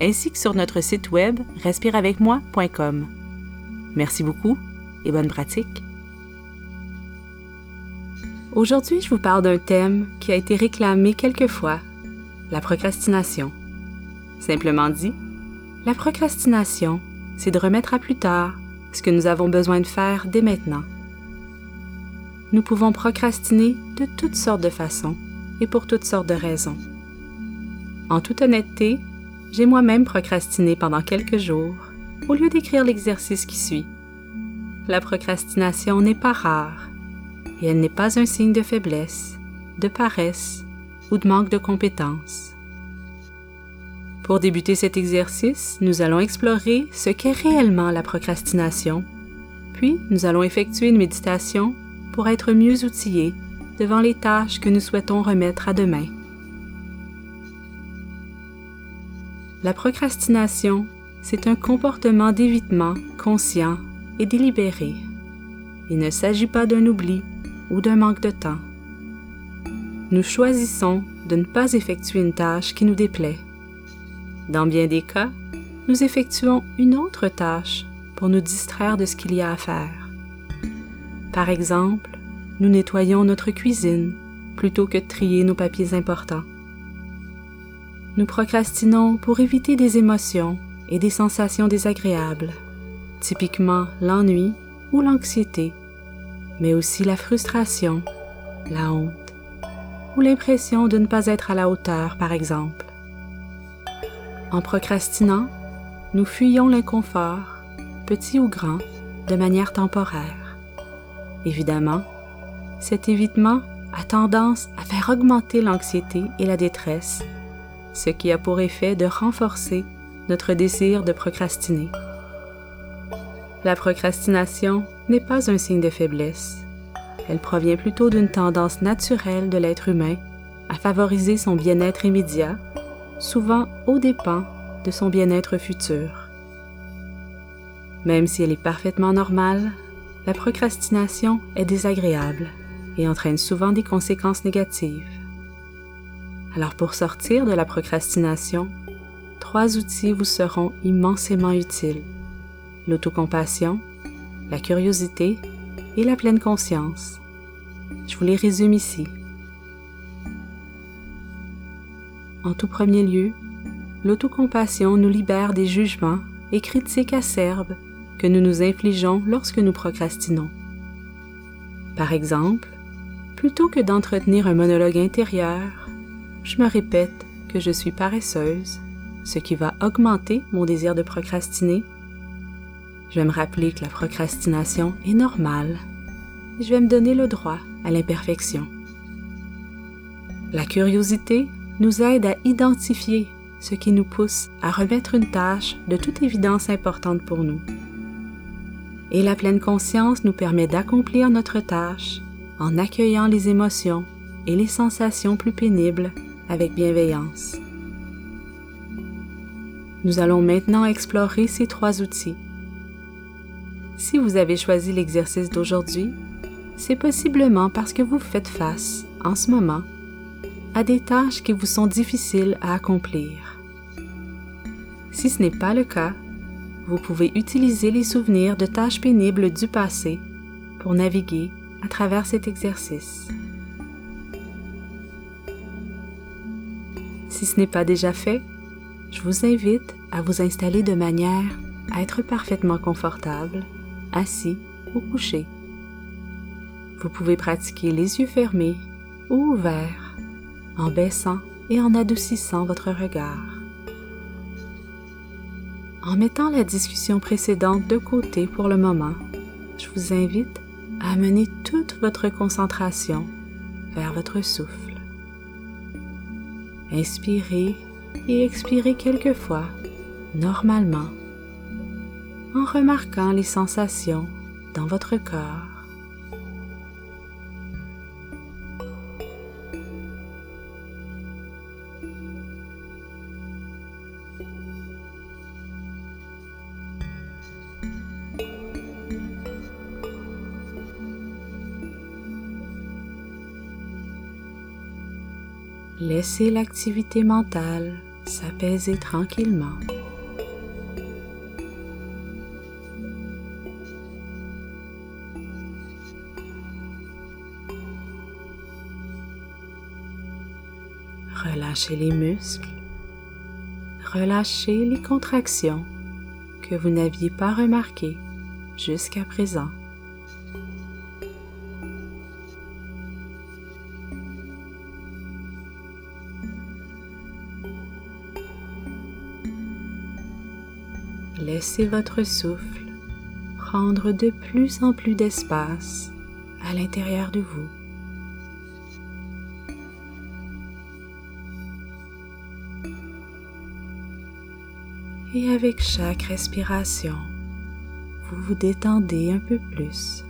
ainsi que sur notre site web respireavecmoi.com. Merci beaucoup et bonne pratique. Aujourd'hui, je vous parle d'un thème qui a été réclamé quelquefois, la procrastination. Simplement dit, la procrastination, c'est de remettre à plus tard ce que nous avons besoin de faire dès maintenant. Nous pouvons procrastiner de toutes sortes de façons et pour toutes sortes de raisons. En toute honnêteté, j'ai moi-même procrastiné pendant quelques jours au lieu d'écrire l'exercice qui suit. La procrastination n'est pas rare et elle n'est pas un signe de faiblesse, de paresse ou de manque de compétences. Pour débuter cet exercice, nous allons explorer ce qu'est réellement la procrastination, puis nous allons effectuer une méditation pour être mieux outillés devant les tâches que nous souhaitons remettre à demain. La procrastination, c'est un comportement d'évitement conscient et délibéré. Il ne s'agit pas d'un oubli ou d'un manque de temps. Nous choisissons de ne pas effectuer une tâche qui nous déplaît. Dans bien des cas, nous effectuons une autre tâche pour nous distraire de ce qu'il y a à faire. Par exemple, nous nettoyons notre cuisine plutôt que de trier nos papiers importants. Nous procrastinons pour éviter des émotions et des sensations désagréables, typiquement l'ennui ou l'anxiété, mais aussi la frustration, la honte ou l'impression de ne pas être à la hauteur, par exemple. En procrastinant, nous fuyons l'inconfort, petit ou grand, de manière temporaire. Évidemment, cet évitement a tendance à faire augmenter l'anxiété et la détresse ce qui a pour effet de renforcer notre désir de procrastiner. La procrastination n'est pas un signe de faiblesse. Elle provient plutôt d'une tendance naturelle de l'être humain à favoriser son bien-être immédiat, souvent aux dépens de son bien-être futur. Même si elle est parfaitement normale, la procrastination est désagréable et entraîne souvent des conséquences négatives. Alors pour sortir de la procrastination, trois outils vous seront immensément utiles. L'autocompassion, la curiosité et la pleine conscience. Je vous les résume ici. En tout premier lieu, l'autocompassion nous libère des jugements et critiques acerbes que nous nous infligeons lorsque nous procrastinons. Par exemple, plutôt que d'entretenir un monologue intérieur, je me répète que je suis paresseuse, ce qui va augmenter mon désir de procrastiner. Je vais me rappeler que la procrastination est normale je vais me donner le droit à l'imperfection. La curiosité nous aide à identifier ce qui nous pousse à remettre une tâche de toute évidence importante pour nous. Et la pleine conscience nous permet d'accomplir notre tâche en accueillant les émotions et les sensations plus pénibles avec bienveillance. Nous allons maintenant explorer ces trois outils. Si vous avez choisi l'exercice d'aujourd'hui, c'est possiblement parce que vous faites face, en ce moment, à des tâches qui vous sont difficiles à accomplir. Si ce n'est pas le cas, vous pouvez utiliser les souvenirs de tâches pénibles du passé pour naviguer à travers cet exercice. Si ce n'est pas déjà fait, je vous invite à vous installer de manière à être parfaitement confortable, assis ou couché. Vous pouvez pratiquer les yeux fermés ou ouverts, en baissant et en adoucissant votre regard. En mettant la discussion précédente de côté pour le moment, je vous invite à amener toute votre concentration vers votre souffle. Inspirez et expirez quelques fois, normalement, en remarquant les sensations dans votre corps. Laissez l'activité mentale s'apaiser tranquillement. Relâchez les muscles. Relâchez les contractions que vous n'aviez pas remarquées jusqu'à présent. Laissez votre souffle prendre de plus en plus d'espace à l'intérieur de vous. Et avec chaque respiration, vous vous détendez un peu plus.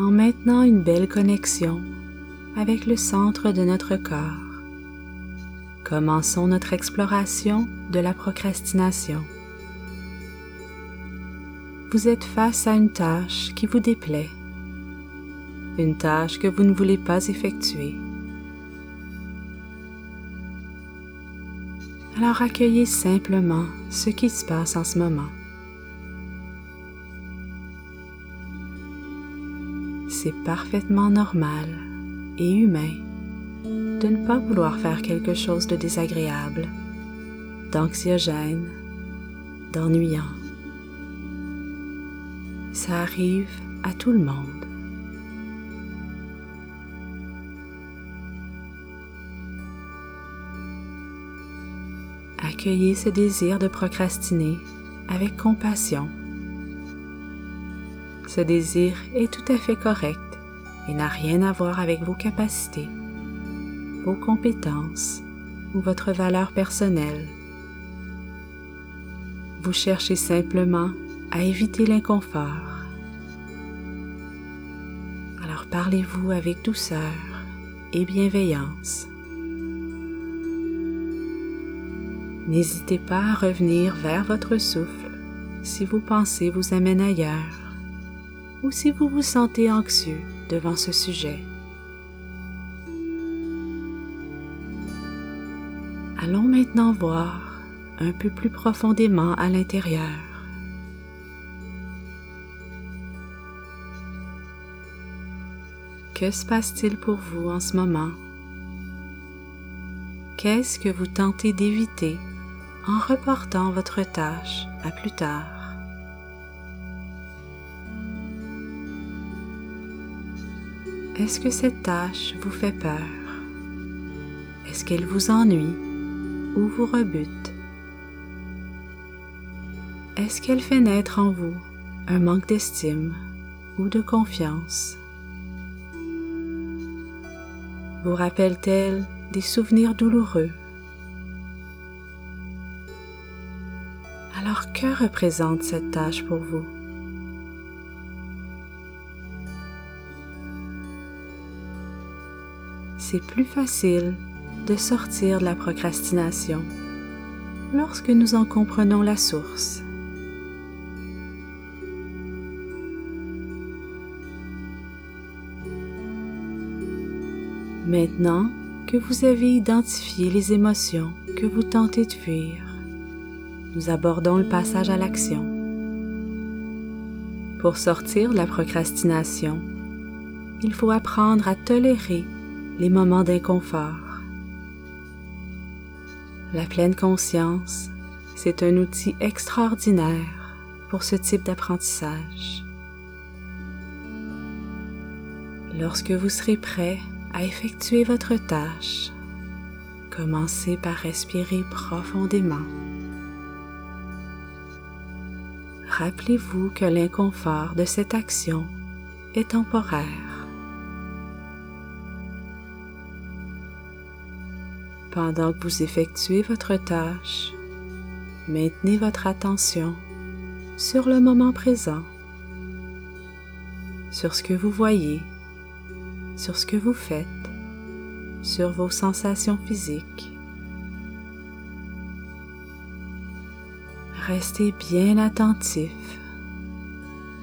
En maintenant une belle connexion avec le centre de notre corps. Commençons notre exploration de la procrastination. Vous êtes face à une tâche qui vous déplaît, une tâche que vous ne voulez pas effectuer. Alors accueillez simplement ce qui se passe en ce moment. C'est parfaitement normal et humain de ne pas vouloir faire quelque chose de désagréable, d'anxiogène, d'ennuyant. Ça arrive à tout le monde. Accueillez ce désir de procrastiner avec compassion ce désir est tout à fait correct et n'a rien à voir avec vos capacités, vos compétences ou votre valeur personnelle. Vous cherchez simplement à éviter l'inconfort. Alors parlez-vous avec douceur et bienveillance. N'hésitez pas à revenir vers votre souffle si vous pensez vous amène ailleurs ou si vous vous sentez anxieux devant ce sujet. Allons maintenant voir un peu plus profondément à l'intérieur. Que se passe-t-il pour vous en ce moment? Qu'est-ce que vous tentez d'éviter en reportant votre tâche à plus tard? Est-ce que cette tâche vous fait peur? Est-ce qu'elle vous ennuie ou vous rebute? Est-ce qu'elle fait naître en vous un manque d'estime ou de confiance? Vous rappelle-t-elle des souvenirs douloureux? Alors que représente cette tâche pour vous? C'est plus facile de sortir de la procrastination lorsque nous en comprenons la source. Maintenant que vous avez identifié les émotions que vous tentez de fuir, nous abordons le passage à l'action. Pour sortir de la procrastination, il faut apprendre à tolérer les moments d'inconfort. La pleine conscience, c'est un outil extraordinaire pour ce type d'apprentissage. Lorsque vous serez prêt à effectuer votre tâche, commencez par respirer profondément. rappelez-vous que l'inconfort de cette action est temporaire. Pendant que vous effectuez votre tâche, maintenez votre attention sur le moment présent, sur ce que vous voyez, sur ce que vous faites, sur vos sensations physiques. Restez bien attentif,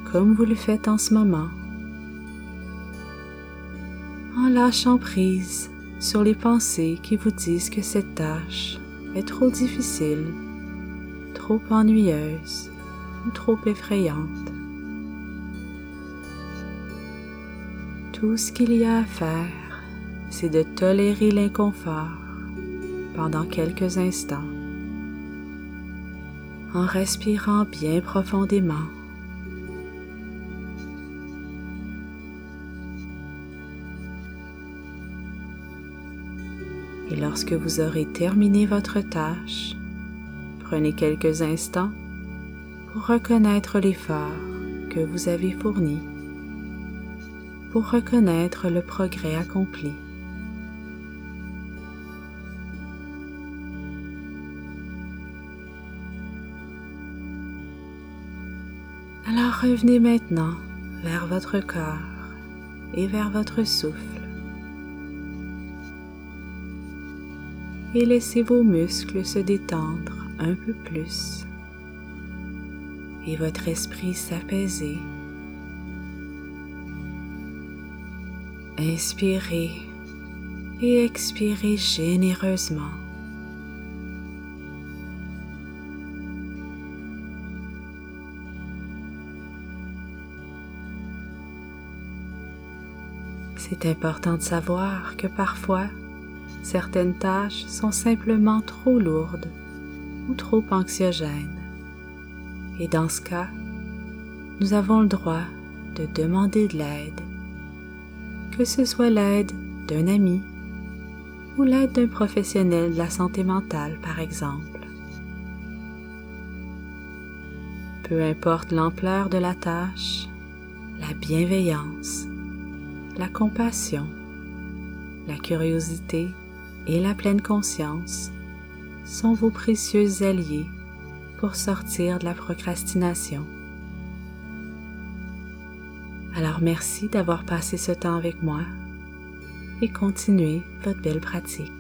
comme vous le faites en ce moment, en lâchant prise sur les pensées qui vous disent que cette tâche est trop difficile, trop ennuyeuse ou trop effrayante. Tout ce qu'il y a à faire, c'est de tolérer l'inconfort pendant quelques instants en respirant bien profondément. Lorsque vous aurez terminé votre tâche, prenez quelques instants pour reconnaître l'effort que vous avez fourni, pour reconnaître le progrès accompli. Alors revenez maintenant vers votre corps et vers votre souffle. Et laissez vos muscles se détendre un peu plus et votre esprit s'apaiser. Inspirez et expirez généreusement. C'est important de savoir que parfois, certaines tâches sont simplement trop lourdes ou trop anxiogènes. Et dans ce cas, nous avons le droit de demander de l'aide, que ce soit l'aide d'un ami ou l'aide d'un professionnel de la santé mentale, par exemple. Peu importe l'ampleur de la tâche, la bienveillance la compassion, la curiosité et la pleine conscience sont vos précieux alliés pour sortir de la procrastination. Alors merci d'avoir passé ce temps avec moi et continuez votre belle pratique.